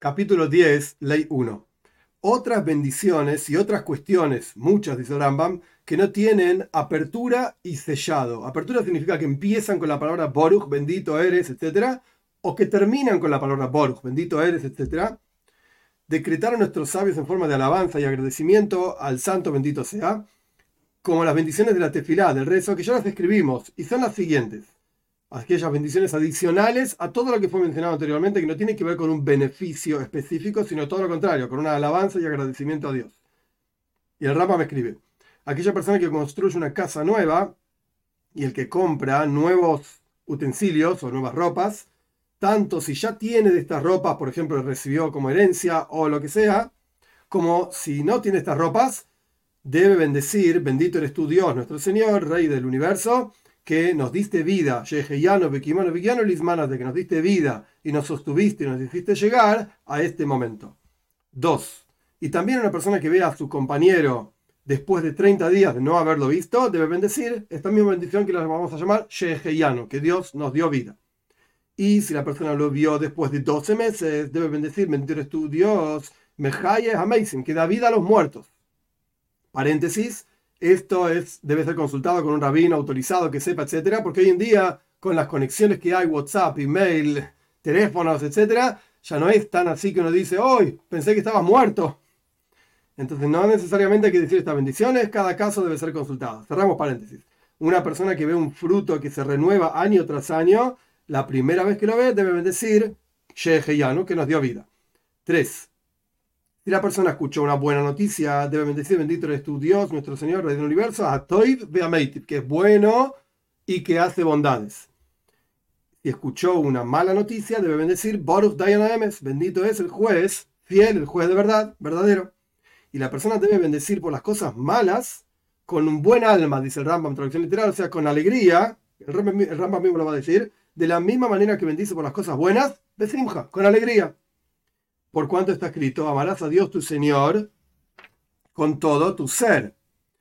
capítulo 10, ley 1. Otras bendiciones y otras cuestiones, muchas, dice Rambam, que no tienen apertura y sellado. Apertura significa que empiezan con la palabra Boruch, bendito eres, etc. O que terminan con la palabra Boruch, bendito eres, etc. Decretaron nuestros sabios en forma de alabanza y agradecimiento al santo bendito sea, como las bendiciones de la tefilá, del rezo, que ya las describimos, y son las siguientes aquellas bendiciones adicionales a todo lo que fue mencionado anteriormente, que no tiene que ver con un beneficio específico, sino todo lo contrario, con una alabanza y agradecimiento a Dios. Y el Rama me escribe, aquella persona que construye una casa nueva y el que compra nuevos utensilios o nuevas ropas, tanto si ya tiene de estas ropas, por ejemplo, recibió como herencia o lo que sea, como si no tiene estas ropas, debe bendecir, bendito eres tu Dios, nuestro Señor, Rey del universo, que nos diste vida, de que nos diste vida y nos sostuviste y nos hiciste llegar a este momento. Dos, y también una persona que vea a su compañero después de 30 días de no haberlo visto, debe bendecir esta misma bendición que la vamos a llamar Sheheyano, que Dios nos dio vida. Y si la persona lo vio después de 12 meses, debe bendecir, bendito eres tu Dios, Mehaye Amazing, que da vida a los muertos. Paréntesis, esto es, debe ser consultado con un rabino autorizado que sepa, etcétera, porque hoy en día, con las conexiones que hay, WhatsApp, email, teléfonos, etcétera, ya no es tan así que uno dice, hoy pensé que estabas muerto. Entonces, no necesariamente hay que decir estas bendiciones, cada caso debe ser consultado. Cerramos paréntesis. Una persona que ve un fruto que se renueva año tras año, la primera vez que lo ve, debe bendecir Sheheyanu, que nos dio vida. 3. Si la persona escuchó una buena noticia, debe bendecir, bendito eres tu Dios, nuestro Señor, Rey del Universo, a Toib que es bueno y que hace bondades. Si escuchó una mala noticia, debe bendecir Boruch Dayan Emes, bendito es el juez, fiel, el juez de verdad, verdadero. Y la persona debe bendecir por las cosas malas con un buen alma, dice el Rambam, traducción literal, o sea, con alegría, el Rambam, mismo lo va a decir, de la misma manera que bendice por las cosas buenas, besimja, con alegría por cuanto está escrito, amarás a Dios tu Señor con todo tu ser.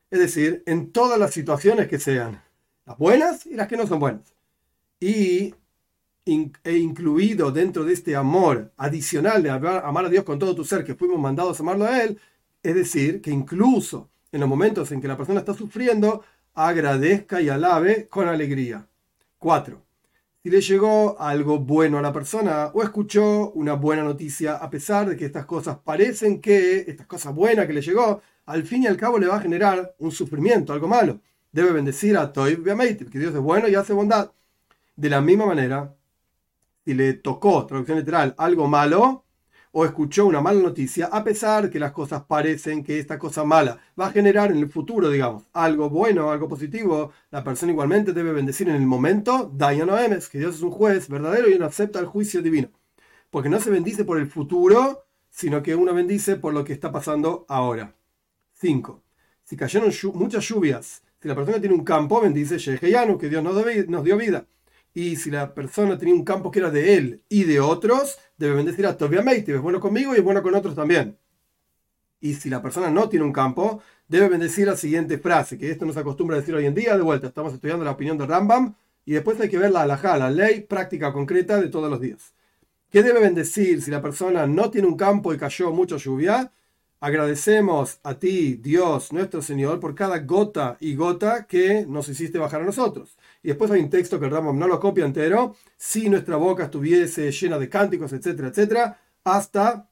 Es decir, en todas las situaciones que sean, las buenas y las que no son buenas. Y e incluido dentro de este amor adicional de amar a Dios con todo tu ser, que fuimos mandados a amarlo a Él, es decir, que incluso en los momentos en que la persona está sufriendo, agradezca y alabe con alegría. 4 si le llegó algo bueno a la persona o escuchó una buena noticia, a pesar de que estas cosas parecen que, estas cosas buenas que le llegó, al fin y al cabo le va a generar un sufrimiento, algo malo. Debe bendecir a Toy que Dios es bueno y hace bondad. De la misma manera, si le tocó, traducción literal, algo malo, o escuchó una mala noticia, a pesar que las cosas parecen que esta cosa mala va a generar en el futuro, digamos, algo bueno, algo positivo, la persona igualmente debe bendecir en el momento, Dayan Emes, que Dios es un juez verdadero y no acepta el juicio divino. Porque no se bendice por el futuro, sino que uno bendice por lo que está pasando ahora. 5. Si cayeron muchas lluvias, si la persona tiene un campo, bendice Sheheyanu, que Dios nos dio vida. Y si la persona tenía un campo que era de él y de otros, debe bendecir a Tobiameite, es bueno conmigo y es bueno con otros también. Y si la persona no tiene un campo, debe bendecir la siguiente frase, que esto nos acostumbra a decir hoy en día, de vuelta, estamos estudiando la opinión de Rambam, y después hay que ver la halajá, la ley práctica concreta de todos los días. ¿Qué debe bendecir si la persona no tiene un campo y cayó mucha lluvia? Agradecemos a ti, Dios, nuestro Señor, por cada gota y gota que nos hiciste bajar a nosotros. Y después hay un texto que el Rambam no lo copia entero. Si nuestra boca estuviese llena de cánticos, etcétera, etcétera, hasta,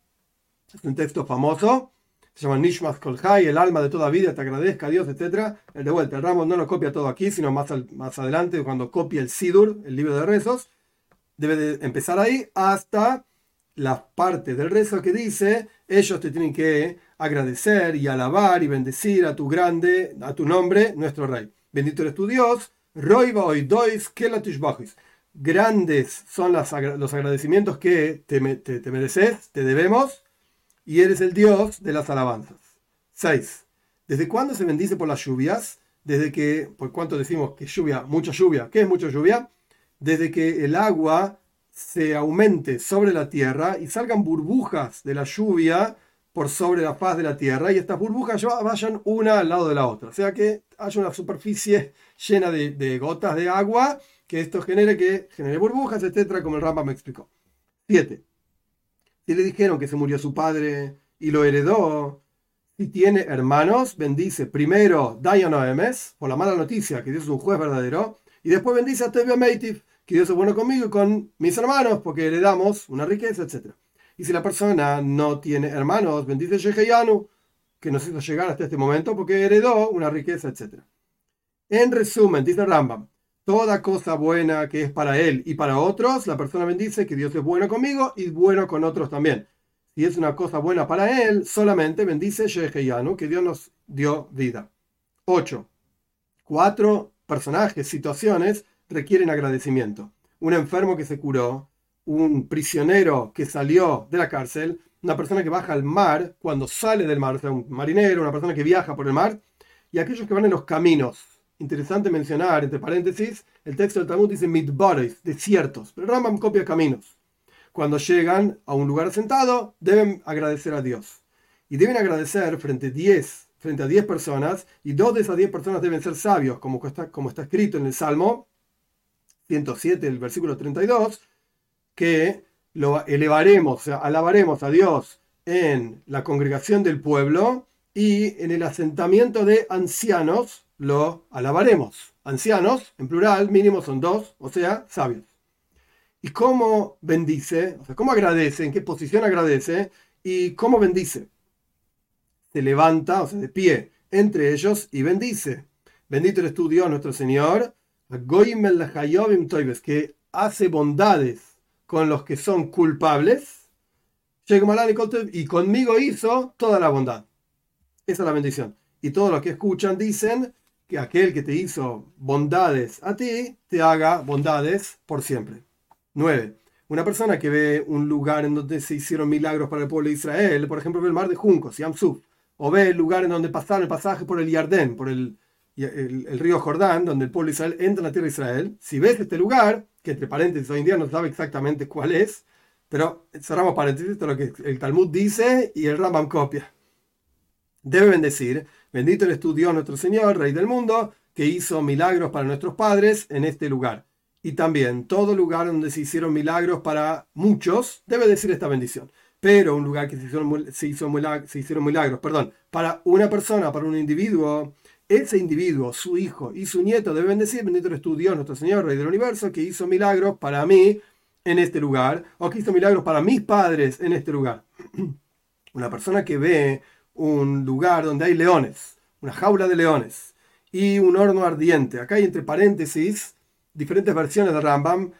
un texto famoso, se llama Nishmas Kolhai, el alma de toda vida, te agradezca a Dios, etcétera. El de vuelta, el Rambam no lo copia todo aquí, sino más, adelante, cuando copia el Sidur, el libro de rezos, debe de empezar ahí hasta la parte del rezo que dice, ellos te tienen que agradecer y alabar y bendecir a tu grande, a tu nombre, nuestro rey. Bendito eres tu Dios, Roiba dois Grandes son los agradecimientos que te, te, mereces, te debemos, y eres el Dios de las alabanzas. 6. ¿Desde cuándo se bendice por las lluvias? Desde que, por cuánto decimos que lluvia, mucha lluvia, ¿qué es mucha lluvia? Desde que el agua se aumente sobre la tierra y salgan burbujas de la lluvia por sobre la faz de la tierra y estas burbujas vayan una al lado de la otra. O sea que haya una superficie llena de, gotas de agua que esto genere que genere burbujas, etcétera, como el Ramba me explicó. 7. Si le dijeron que se murió su padre y lo heredó, si tiene hermanos, bendice primero Dayan Emes, por la mala noticia, que Dios es un juez verdadero, y después bendice a Tevio Meitiv, que Dios es bueno conmigo y con mis hermanos, porque heredamos una riqueza, etc. Y si la persona no tiene hermanos, bendice Sheheyanu, que nos hizo llegar hasta este momento, porque heredó una riqueza, etc. En resumen, dice Rambam, toda cosa buena que es para él y para otros, la persona bendice que Dios es bueno conmigo y bueno con otros también y es una cosa buena para él, solamente bendice Sheheyanu, que Dios nos dio vida. 8. Cuatro personajes, situaciones requieren agradecimiento. Un enfermo que se curó, un prisionero que salió de la cárcel, una persona que baja al mar cuando sale del mar, o sea, un marinero, una persona que viaja por el mar, y aquellos que van en los caminos. Interesante mencionar, entre paréntesis, el texto del Talmud dice midbares, desiertos, pero Rambam copia caminos cuando llegan a un lugar asentado, deben agradecer a Dios. Y deben agradecer frente a 10, frente a 10 personas, y dos de esas 10 personas deben ser sabios, como está, como está escrito en el Salmo 107, el versículo 32, que lo elevaremos, alabaremos a Dios en la congregación del pueblo y en el asentamiento de ancianos lo alabaremos. Ancianos, en plural, mínimo son dos, o sea, sabios. ¿Y cómo bendice? O sea, ¿cómo agradece? ¿En qué posición agradece? ¿Y cómo bendice? Se levanta, o sea, de pie entre ellos y bendice. Bendito eres tú, Dios, nuestro Señor, que hace bondades con los que son culpables. Y conmigo hizo toda la bondad. Esa es la bendición. Y todos los que escuchan dicen que aquel que te hizo bondades a ti, te haga bondades por siempre. 9. Una persona que ve un lugar en donde se hicieron milagros para el pueblo de Israel, por ejemplo, ve el mar de Juncos, Yamsuf, o ve el lugar en donde pasaron el pasaje por el Yardén, por el, el, río Jordán, donde el pueblo de Israel entra en la tierra de Israel. Si ves este lugar, que entre paréntesis hoy en día no sabe exactamente cuál es, pero cerramos paréntesis, esto es lo que el Talmud dice y el Rambam copia. Debe bendecir, bendito el estudio nuestro Señor, Rey del mundo, que hizo milagros para nuestros padres en este lugar y también todo lugar donde se hicieron milagros para muchos debe decir esta bendición. Pero un lugar que se hicieron, se hizo milagros, se hicieron milagros, perdón, para una persona, para un individuo, ese individuo, su hijo y su nieto deben decir, bendito eres tu Dios, nuestro Señor, Rey del Universo, que hizo milagros para mí en este lugar, o que hizo milagros para mis padres en este lugar. Una persona que ve un lugar donde hay leones, una jaula de leones, y un horno ardiente. Acá hay entre paréntesis diferentes versiones de Rambam,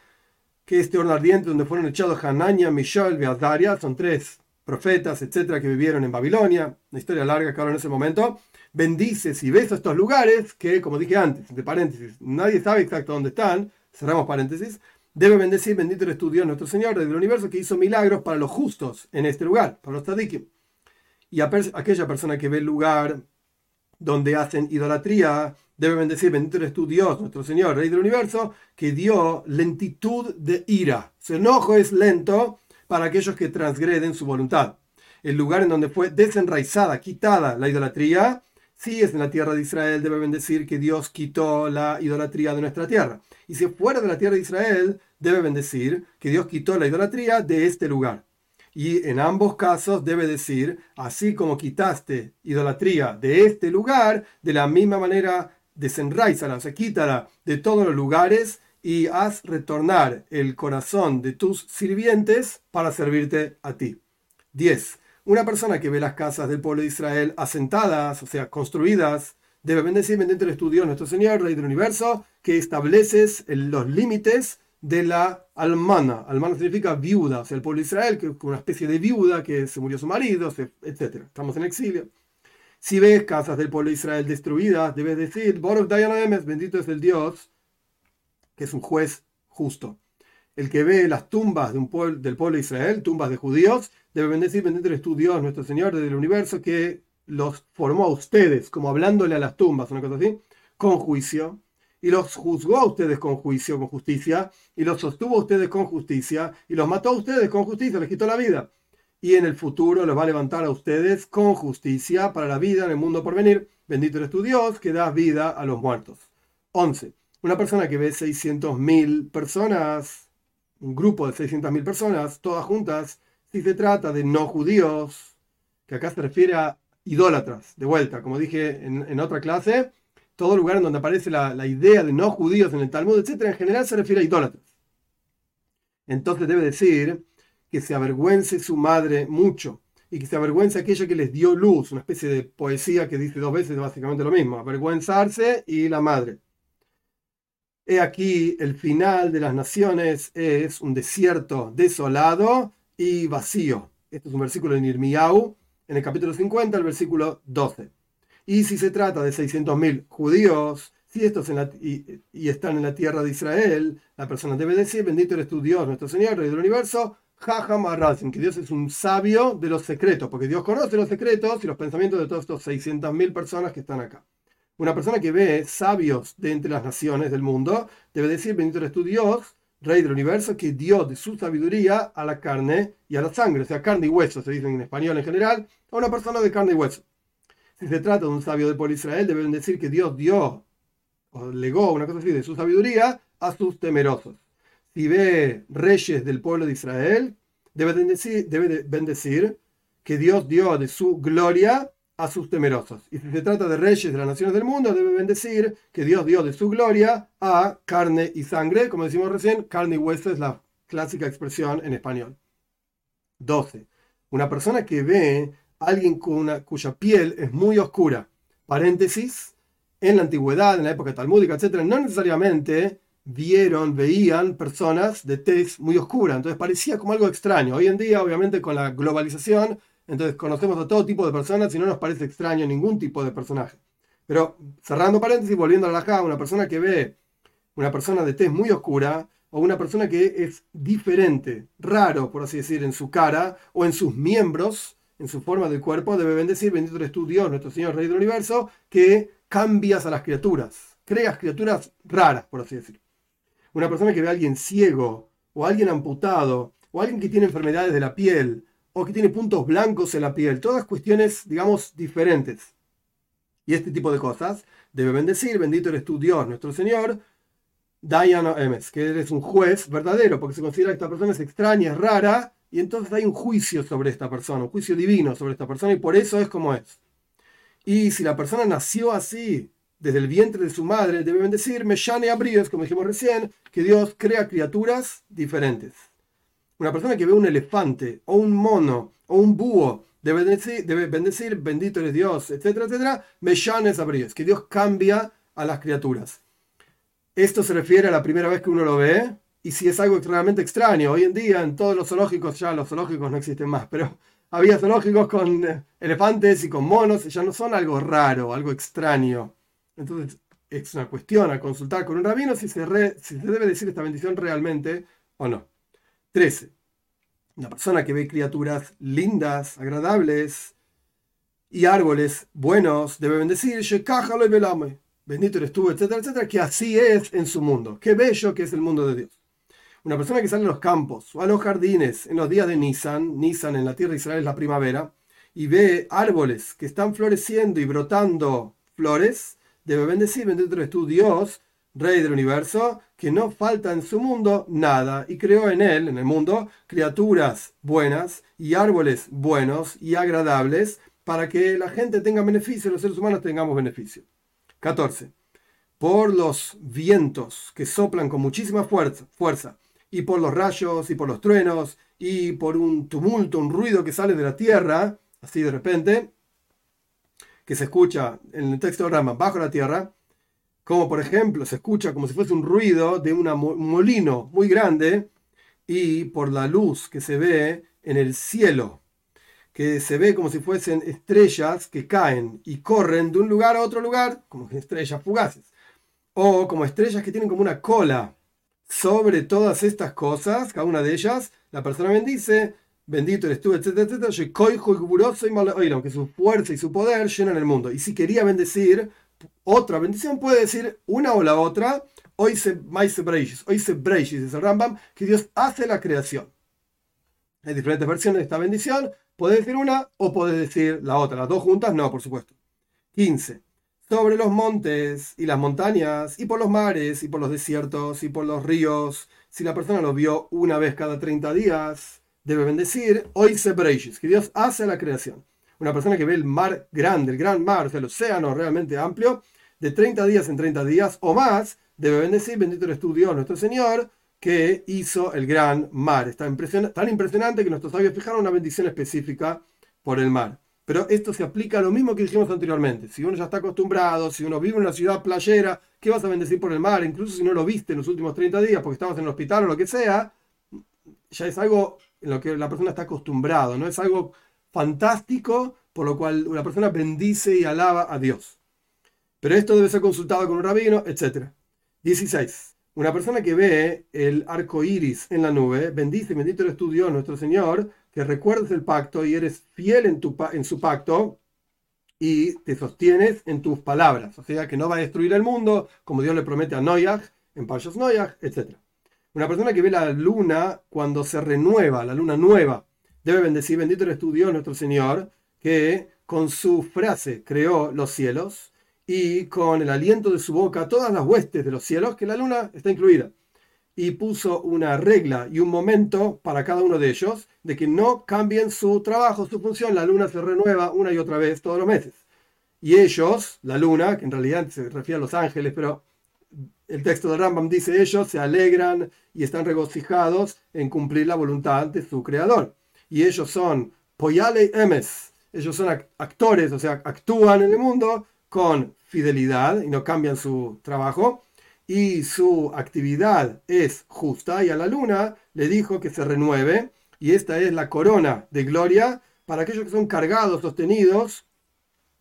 que este horno ardiente donde fueron echados Hanania, Mishael, Beazaria, son tres profetas, etcétera, que vivieron en Babilonia, una historia larga que ahora en ese momento, bendice si ves estos lugares, que como dije antes, entre paréntesis, nadie sabe exacto dónde están, cerramos paréntesis, debe bendecir, bendito eres tu Dios, nuestro Señor, del universo, que hizo milagros para los justos en este lugar, para los tzadikim. Y aquella persona que ve el lugar donde hacen idolatría, debe bendecir, bendito eres tú Dios, nuestro Señor, Rey del Universo, que dio lentitud de ira. Su enojo es lento para aquellos que transgreden su voluntad. El lugar en donde fue desenraizada, quitada la idolatría, si es en la tierra de Israel, debe bendecir que Dios quitó la idolatría de nuestra tierra. Y si fuera de la tierra de Israel, debe bendecir que Dios quitó la idolatría de este lugar. Y en ambos casos debe decir, así como quitaste idolatría de este lugar, de la misma manera desenraízala, o sea, quítala de todos los lugares y haz retornar el corazón de tus sirvientes para servirte a ti. 10. Una persona que ve las casas del pueblo de Israel asentadas, o sea, construidas, debe bendecir, bendito eres tu Dios, nuestro Señor, Rey del Universo, que estableces los límites de la almana. Almana significa viuda, o sea, el pueblo de Israel, que es una especie de viuda que se murió su marido, etc. Estamos en exilio. Si ves casas del pueblo de Israel destruidas, debes decir, Boruch Dayan bendito es el Dios, que es un juez justo. El que ve las tumbas de un pueblo, del pueblo de Israel, tumbas de judíos, debe bendecir, bendito es tu Dios, nuestro Señor del universo, que los formó a ustedes, como hablándole a las tumbas, una cosa así, con juicio, y los juzgó a ustedes con juicio, con justicia, y los sostuvo a ustedes con justicia, y los mató a ustedes con justicia, les quitó la vida. Y en el futuro los va a levantar a ustedes con justicia para la vida en el mundo por venir. Bendito eres tu Dios que da vida a los muertos. 11. Una persona que ve 600.000 personas, un grupo de 600.000 personas, todas juntas, Si se trata de no judíos, que acá se refiere a idólatras, de vuelta, como dije en, otra clase, todo lugar en donde aparece la, la, idea de no judíos en el Talmud, etc., en general se refiere a idólatras. Entonces debe decir que se avergüence su madre mucho y que se avergüence aquella que les dio luz, una especie de poesía que dice dos veces básicamente lo mismo, avergüenzarse y la madre. He aquí el final de las naciones es un desierto desolado y vacío. Este es un versículo en Irmiau, en el capítulo 50, el versículo 12. Y si se trata de 600.000 judíos, si estos y, están en la tierra de Israel, la persona debe decir, bendito eres tu Dios, nuestro Señor, Rey del universo, Jajam que Dios es un sabio de los secretos, porque Dios conoce los secretos y los pensamientos de todos estos 600.000 personas que están acá. Una persona que ve sabios de entre las naciones del mundo debe decir, bendito eres tu Dios, Rey del universo, que dio de su sabiduría a la carne y a la sangre, o sea, carne y hueso, se dicen en español en general, a una persona de carne y hueso. Si se trata de un sabio del pueblo de Israel, deben decir que Dios dio o legó una cosa así de su sabiduría a sus temerosos. Si ve reyes del pueblo de Israel, debe bendecir, debe bendecir que Dios dio de su gloria a sus temerosos. Y si se trata de reyes de las naciones del mundo, debe bendecir que Dios dio de su gloria a carne y sangre, como decimos recién, carne y hueso es la clásica expresión en español. 12. Una persona que ve a alguien cuya piel es muy oscura, paréntesis, en la antigüedad, en la época talmúdica, etc., no necesariamente vieron, veían personas de tez muy oscura, entonces parecía como algo extraño. Hoy en día, obviamente, con la globalización, entonces conocemos a todo tipo de personas y no nos parece extraño ningún tipo de personaje. Pero cerrando paréntesis, volviendo a la caja, una persona que ve una persona de tez muy oscura o una persona que es diferente, raro, por así decir, en su cara o en sus miembros, en su forma del cuerpo, debe bendecir, bendito eres tú Dios, nuestro Señor Rey del Universo, que cambias a las criaturas, creas criaturas raras, por así decir. Una persona que ve a alguien ciego o alguien amputado o alguien que tiene enfermedades de la piel o que tiene puntos blancos en la piel, todas cuestiones, digamos, diferentes. Y este tipo de cosas debe bendecir, bendito eres tú Dios, nuestro Señor, Diana Emes, que eres un juez verdadero, porque se considera que esta persona es extraña, es rara, y entonces hay un juicio sobre esta persona, un juicio divino sobre esta persona, y por eso es como es. Y si la persona nació así, desde el vientre de su madre, debe bendecir, Meshane Abrios, como dijimos recién, que Dios crea criaturas diferentes. Una persona que ve un elefante o un mono o un búho debe bendecir, debe bendecir bendito eres Dios, etcétera, etcétera, Meshanes Abrios, que Dios cambia a las criaturas. Esto se refiere a la primera vez que uno lo ve y si es algo extremadamente extraño. Hoy en día en todos los zoológicos, ya los zoológicos no existen más, pero había zoológicos con eh, elefantes y con monos, y ya no son algo raro, algo extraño. Entonces es una cuestión a consultar con un rabino si se, si se debe decir esta bendición realmente o no. 13. Una persona que ve criaturas lindas, agradables y árboles buenos debe bendecir, bendito eres tú, etcétera, etcétera, que así es en su mundo. Qué bello que es el mundo de Dios. Una persona que sale a los campos o a los jardines en los días de Nisan, Nisan en la tierra de Israel es la primavera, y ve árboles que están floreciendo y brotando flores, debe bendecir, bendito eres tú, Dios, Rey del universo, que no falta en su mundo nada, y creó en él, en el mundo, criaturas buenas y árboles buenos y agradables, para que la gente tenga beneficio, los seres humanos tengamos beneficio. 14. Por los vientos que soplan con muchísima fuerza, fuerza, y por los rayos, y por los truenos, y por un tumulto, un ruido que sale de la tierra, así de repente, que se escucha en el texto de Rama bajo la tierra, como por ejemplo se escucha como si fuese un ruido de un molino muy grande y por la luz que se ve en el cielo, que se ve como si fuesen estrellas que caen y corren de un lugar a otro lugar, como estrellas fugaces, o como estrellas que tienen como una cola. Sobre todas estas cosas, cada una de ellas, la persona bendice, bendito eres tú, etcétera, etcétera, que su fuerza y su poder llenan el mundo. Y si quería bendecir, otra bendición puede decir una o la otra. Hoy se hoy se es el Rambam, que Dios hace la creación. Hay diferentes versiones de esta bendición. Puede decir una o puede decir la otra. Las dos juntas, no, por supuesto. 15. Sobre los montes y las montañas, y por los mares, y por los desiertos, y por los ríos, si la persona lo vio una vez cada 30 días, debe bendecir hoy se que Dios hace la creación. Una persona que ve el mar grande, el gran mar, o sea, el océano realmente amplio, de 30 días en 30 días o más, debe bendecir, bendito eres tú Dios, nuestro Señor, que hizo el gran mar. Está tan impresionante que nuestros sabios fijaron una bendición específica por el mar. Pero esto se aplica a lo mismo que dijimos anteriormente. Si uno ya está acostumbrado, si uno vive en una ciudad playera, ¿qué vas a bendecir por el mar? Incluso si no lo viste en los últimos 30 días porque estabas en el hospital o lo que sea, ya es algo en lo que la persona está acostumbrado, no es algo fantástico por lo cual una persona bendice y alaba a Dios. Pero esto debe ser consultado con un rabino, etc. 16. Una persona que ve el arco iris en la nube, bendice, bendito eres tu Dios, nuestro Señor, que recuerdes el pacto y eres fiel en, tu, en su pacto y te sostienes en tus palabras. O sea, que no va a destruir el mundo, como Dios le promete a Noyag, en Payos Noyag, etc. Una persona que ve la luna cuando se renueva, la luna nueva, debe bendecir, bendito eres tu Dios, nuestro Señor, que con su frase creó los cielos y con el aliento de su boca todas las huestes de los cielos, que la luna está incluida. Y puso una regla y un momento para cada uno de ellos de que no cambien su trabajo, su función. La luna se renueva una y otra vez todos los meses. Y ellos, la luna, que en realidad se refiere a los ángeles, pero el texto de Rambam dice ellos se alegran y están regocijados en cumplir la voluntad de su creador. Y ellos son Poyale Emes, ellos son actores, o sea, actúan en el mundo con fidelidad y no cambian su trabajo, y su actividad es justa, y a la luna le dijo que se renueve, y esta es la corona de gloria para aquellos que son cargados, sostenidos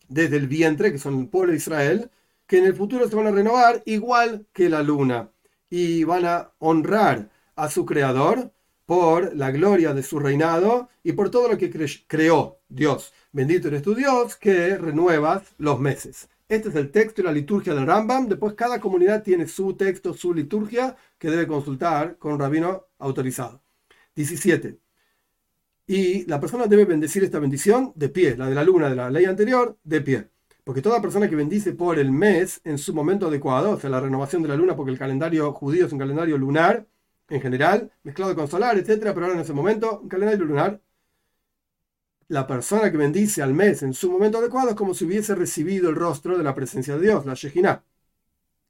desde el vientre, que son el pueblo de Israel, que en el futuro se van a renovar igual que la luna, y van a honrar a su creador por la gloria de su reinado y por todo lo que creó Dios. Bendito eres tu Dios que renuevas los meses. Este es el texto y la liturgia del Rambam. Después cada comunidad tiene su texto, su liturgia, que debe consultar con rabino autorizado. 17. Y la persona debe bendecir esta bendición de pie, la de la luna de la ley anterior, de pie. Porque toda persona que bendice por el mes en su momento adecuado, o sea, la renovación de la luna, porque el calendario judío es un calendario lunar en general, mezclado con solar, etcétera, pero ahora en ese momento, un calendario lunar, la persona que bendice al mes en su momento adecuado es como si hubiese recibido el rostro de la presencia de Dios, la Shejinah.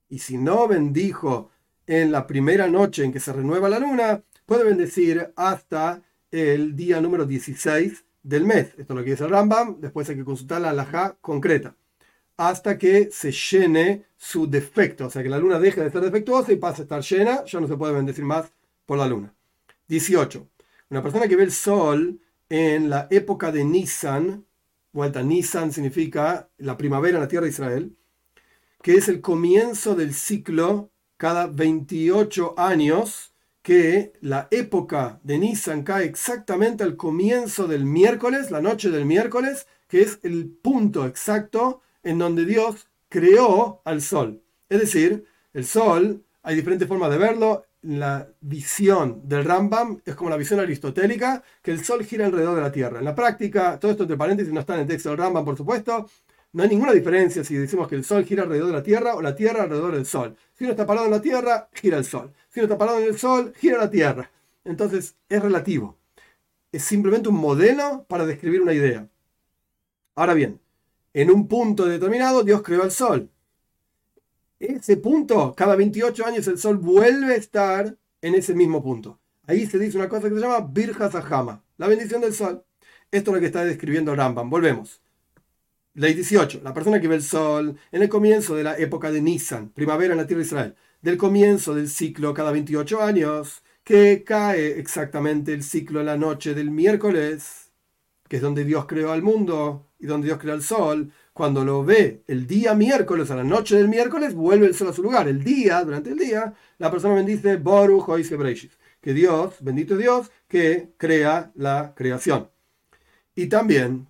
Y si no bendijo en la primera noche en que se renueva la luna, puede bendecir hasta el día número 16 del mes. Esto es lo que dice el Rambam, después hay que consultar la alajá concreta. Hasta que se llene su defecto, o sea que la luna deje de ser defectuosa y pase a estar llena, ya no se puede bendecir más por la luna. 18. Una persona que ve el sol en la época de Nisan, vuelta, Nisan significa la primavera en la tierra de Israel, que es el comienzo del ciclo cada 28 años, que la época de Nisan cae exactamente al comienzo del miércoles, la noche del miércoles, que es el punto exacto en donde Dios creó al sol. Es decir, el sol, hay diferentes formas de verlo, la visión del Rambam es como la visión aristotélica, que el Sol gira alrededor de la Tierra. En la práctica, todo esto entre paréntesis no está en el texto del Rambam, por supuesto, no hay ninguna diferencia si decimos que el Sol gira alrededor de la Tierra o la Tierra alrededor del Sol. Si uno está parado en la Tierra, gira el Sol. Si uno está parado en el Sol, gira la Tierra. Entonces, es relativo. Es simplemente un modelo para describir una idea. Ahora bien, en un punto determinado Dios creó el Sol ese punto, cada 28 años el Sol vuelve a estar en ese mismo punto. Ahí se dice una cosa que se llama Birja Sahama, la bendición del Sol. Esto es lo que está describiendo Rambam. Volvemos. Ley 18. La persona que ve el sol en el comienzo de la época de Nisan, primavera en la tierra de Israel, del comienzo del ciclo cada 28 años, que cae exactamente el ciclo en la noche del miércoles, que es donde Dios creó al mundo y donde Dios creó el sol, cuando lo ve el día miércoles, a la noche del miércoles, vuelve el sol a su lugar. El día, durante el día, la persona bendice Boru que Dios, bendito Dios, que crea la creación. Y también,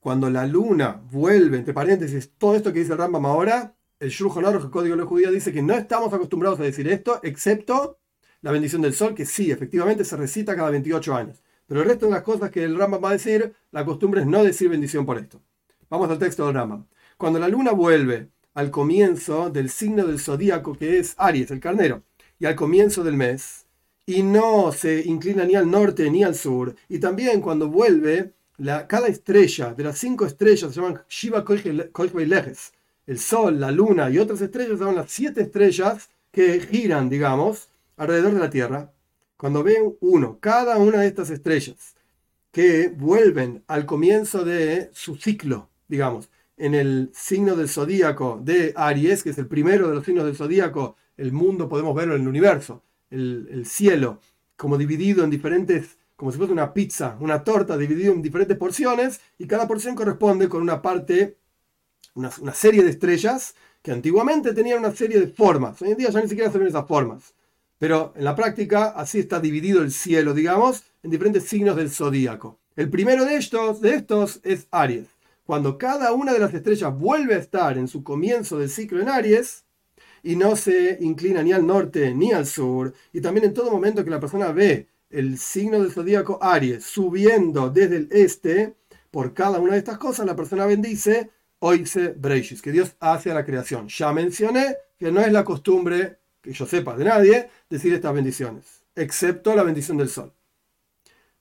cuando la luna vuelve, entre paréntesis, todo esto que dice el Rambam ahora, el Shulchan el Código de Judíos, dice que no estamos acostumbrados a decir esto, excepto la bendición del sol, que sí, efectivamente se recita cada 28 años. Pero el resto de las cosas que el Rambam va a decir, la costumbre es no decir bendición por esto. Vamos al texto de Rama. Cuando la luna vuelve al comienzo del signo del zodíaco que es Aries, el carnero, y al comienzo del mes, y no se inclina ni al norte ni al sur. Y también cuando vuelve, la, cada estrella de las cinco estrellas se llaman Shiva Lejes. El sol, la luna y otras estrellas son las siete estrellas que giran, digamos, alrededor de la Tierra. Cuando ven uno, cada una de estas estrellas que vuelven al comienzo de su ciclo, digamos, en el signo del zodíaco de Aries, que es el primero de los signos del zodíaco, el mundo podemos verlo en el universo, el, cielo, como dividido en diferentes, como si fuese una pizza, una torta dividido en diferentes porciones, y cada porción corresponde con una parte, una, serie de estrellas que antiguamente tenían una serie de formas. Hoy en día ya ni siquiera se ven esas formas. Pero en la práctica así está dividido el cielo, digamos, en diferentes signos del zodíaco. El primero de estos, de estos es Aries. Cuando cada una de las estrellas vuelve a estar en su comienzo del ciclo en Aries, y no se inclina ni al norte ni al sur. Y también en todo momento que la persona ve el signo del zodíaco Aries subiendo desde el este, por cada una de estas cosas, la persona bendice Oise Breishis, que Dios hace a la creación. Ya mencioné que no es la costumbre, que yo sepa de nadie, decir estas bendiciones, excepto la bendición del sol.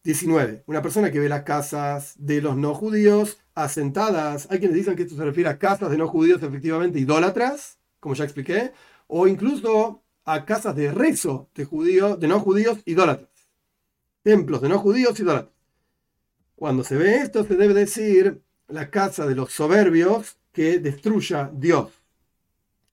19. Una persona que ve las casas de los no judíos asentadas. Hay quienes dicen que esto se refiere a casas de no judíos efectivamente idólatras como ya expliqué, o incluso a casas de rezo de judíos, de no judíos idólatras. Templos de no judíos idólatras. Cuando se ve esto, se debe decir la casa de los soberbios que destruya Dios.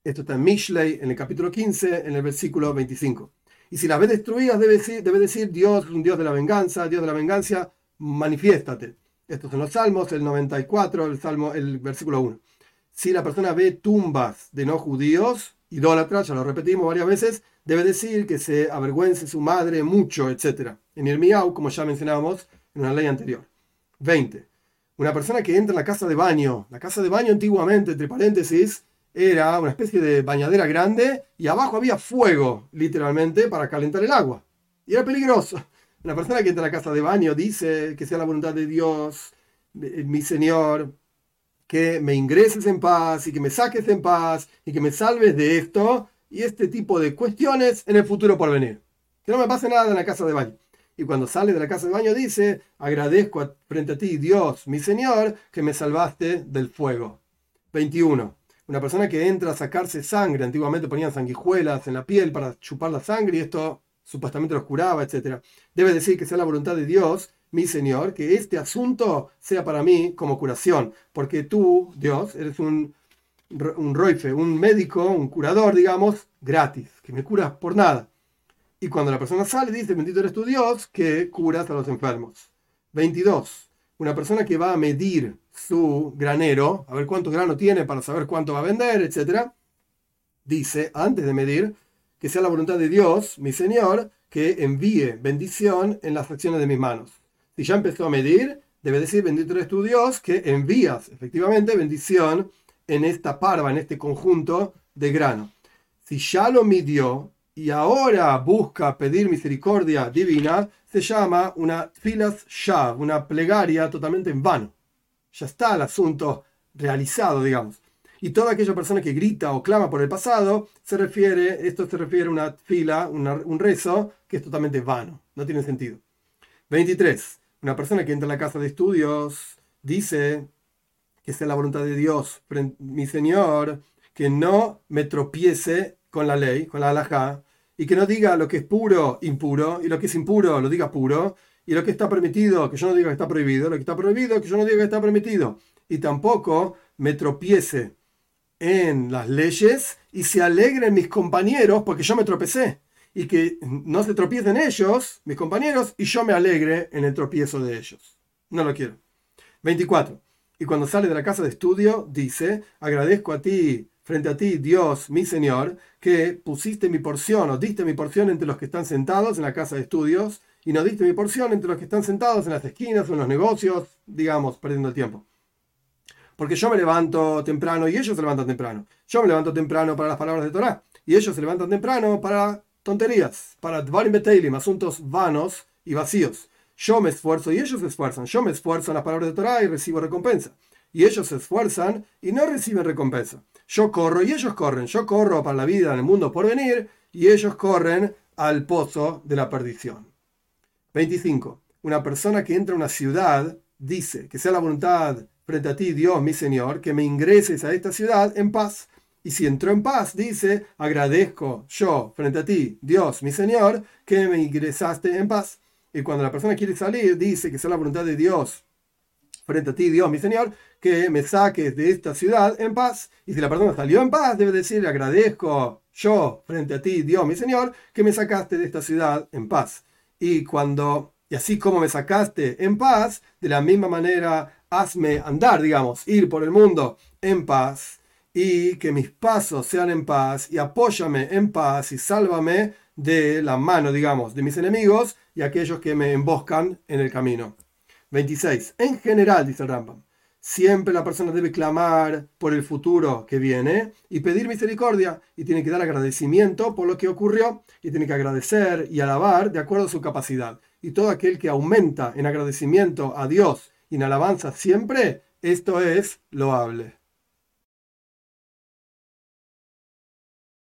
Esto está en Mishlei, en el capítulo 15, en el versículo 25. Y si las ves destruidas, debe decir, Dios, un Dios de la venganza, Dios de la venganza, manifiéstate. Estos son los salmos, el 94, el salmo, el versículo 1 si la persona ve tumbas de no judíos, idólatras, ya lo repetimos varias veces, debe decir que se avergüence su madre mucho, etc. En el Miau, como ya mencionábamos en una ley anterior. 20. Una persona que entra en la casa de baño. La casa de baño antiguamente, entre paréntesis, era una especie de bañadera grande y abajo había fuego, literalmente, para calentar el agua. Y era peligroso. Una persona que entra a la casa de baño dice que sea la voluntad de Dios, mi Señor, que me ingreses en paz y que me saques en paz y que me salves de esto y este tipo de cuestiones en el futuro por venir. Que no me pase nada en la casa de baño. Y cuando sale de la casa de baño dice, agradezco frente a ti, Dios, mi Señor, que me salvaste del fuego. 21. Una persona que entra a sacarse sangre, antiguamente ponían sanguijuelas en la piel para chupar la sangre y esto supuestamente los curaba, etc. Debe decir que sea la voluntad de Dios mi Señor, que este asunto sea para mí como curación, porque tú, Dios, eres un, un roife, un médico, un curador, digamos, gratis, que me curas por nada. Y cuando la persona sale, dice, bendito eres tu Dios, que curas a los enfermos. 22. Una persona que va a medir su granero, a ver cuánto grano tiene para saber cuánto va a vender, etc. Dice, antes de medir, que sea la voluntad de Dios, mi Señor, que envíe bendición en las acciones de mis manos. Si ya empezó a medir, debe decir, bendito eres tu Dios, que envías efectivamente bendición en esta parva, en este conjunto de grano. Si ya lo midió y ahora busca pedir misericordia divina, se llama una filas shav, una plegaria totalmente en vano. Ya está el asunto realizado, digamos. Y toda aquella persona que grita o clama por el pasado, se refiere, esto se refiere a una fila, un rezo que es totalmente vano, no tiene sentido. 23. Una persona que entra a la casa de estudios dice que sea la voluntad de Dios, mi Señor, que no me tropiece con la ley, con la halajá, y que no diga lo que es puro, impuro, y lo que es impuro, lo diga puro, y lo que está permitido, que yo no diga que está prohibido, lo que está prohibido, que yo no diga que está permitido, y tampoco me tropiece en las leyes y se alegren mis compañeros porque yo me tropecé y que no se tropiecen ellos, mis compañeros, y yo me alegre en el tropiezo de ellos. No lo quiero. 24. Y cuando sale de la casa de estudio, dice, agradezco a ti, frente a ti, Dios, mi Señor, que pusiste mi porción o diste mi porción entre los que están sentados en la casa de estudios y no diste mi porción entre los que están sentados en las esquinas o en los negocios, digamos, perdiendo el tiempo. Porque yo me levanto temprano y ellos se levantan temprano. Yo me levanto temprano para las palabras de Torah y ellos se levantan temprano para tonterías, para Dvarim Beteilim, asuntos vanos y vacíos. Yo me esfuerzo y ellos se esfuerzan. Yo me esfuerzo en las palabras de Torah y recibo recompensa. Y ellos se esfuerzan y no reciben recompensa. Yo corro y ellos corren. Yo corro para la vida en el mundo por venir y ellos corren al pozo de la perdición. 25. Una persona que entra a una ciudad dice que sea la voluntad frente a ti, Dios, mi Señor, que me ingreses a esta ciudad en paz. Y si entró en paz, dice, agradezco yo frente a ti, Dios, mi Señor, que me ingresaste en paz. Y cuando la persona quiere salir, dice que sea la voluntad de Dios frente a ti, Dios, mi Señor, que me saques de esta ciudad en paz. Y si la persona salió en paz, debe decir, agradezco yo frente a ti, Dios, mi Señor, que me sacaste de esta ciudad en paz. Y cuando, y así como me sacaste en paz, de la misma manera hazme andar, digamos, ir por el mundo en paz y que mis pasos sean en paz y apóyame en paz y sálvame de la mano, digamos, de mis enemigos y aquellos que me emboscan en el camino. 26. En general, dice el Rambam, siempre la persona debe clamar por el futuro que viene y pedir misericordia y tiene que dar agradecimiento por lo que ocurrió y tiene que agradecer y alabar de acuerdo a su capacidad. Y todo aquel que aumenta en agradecimiento a Dios y en alabanza siempre, esto es loable.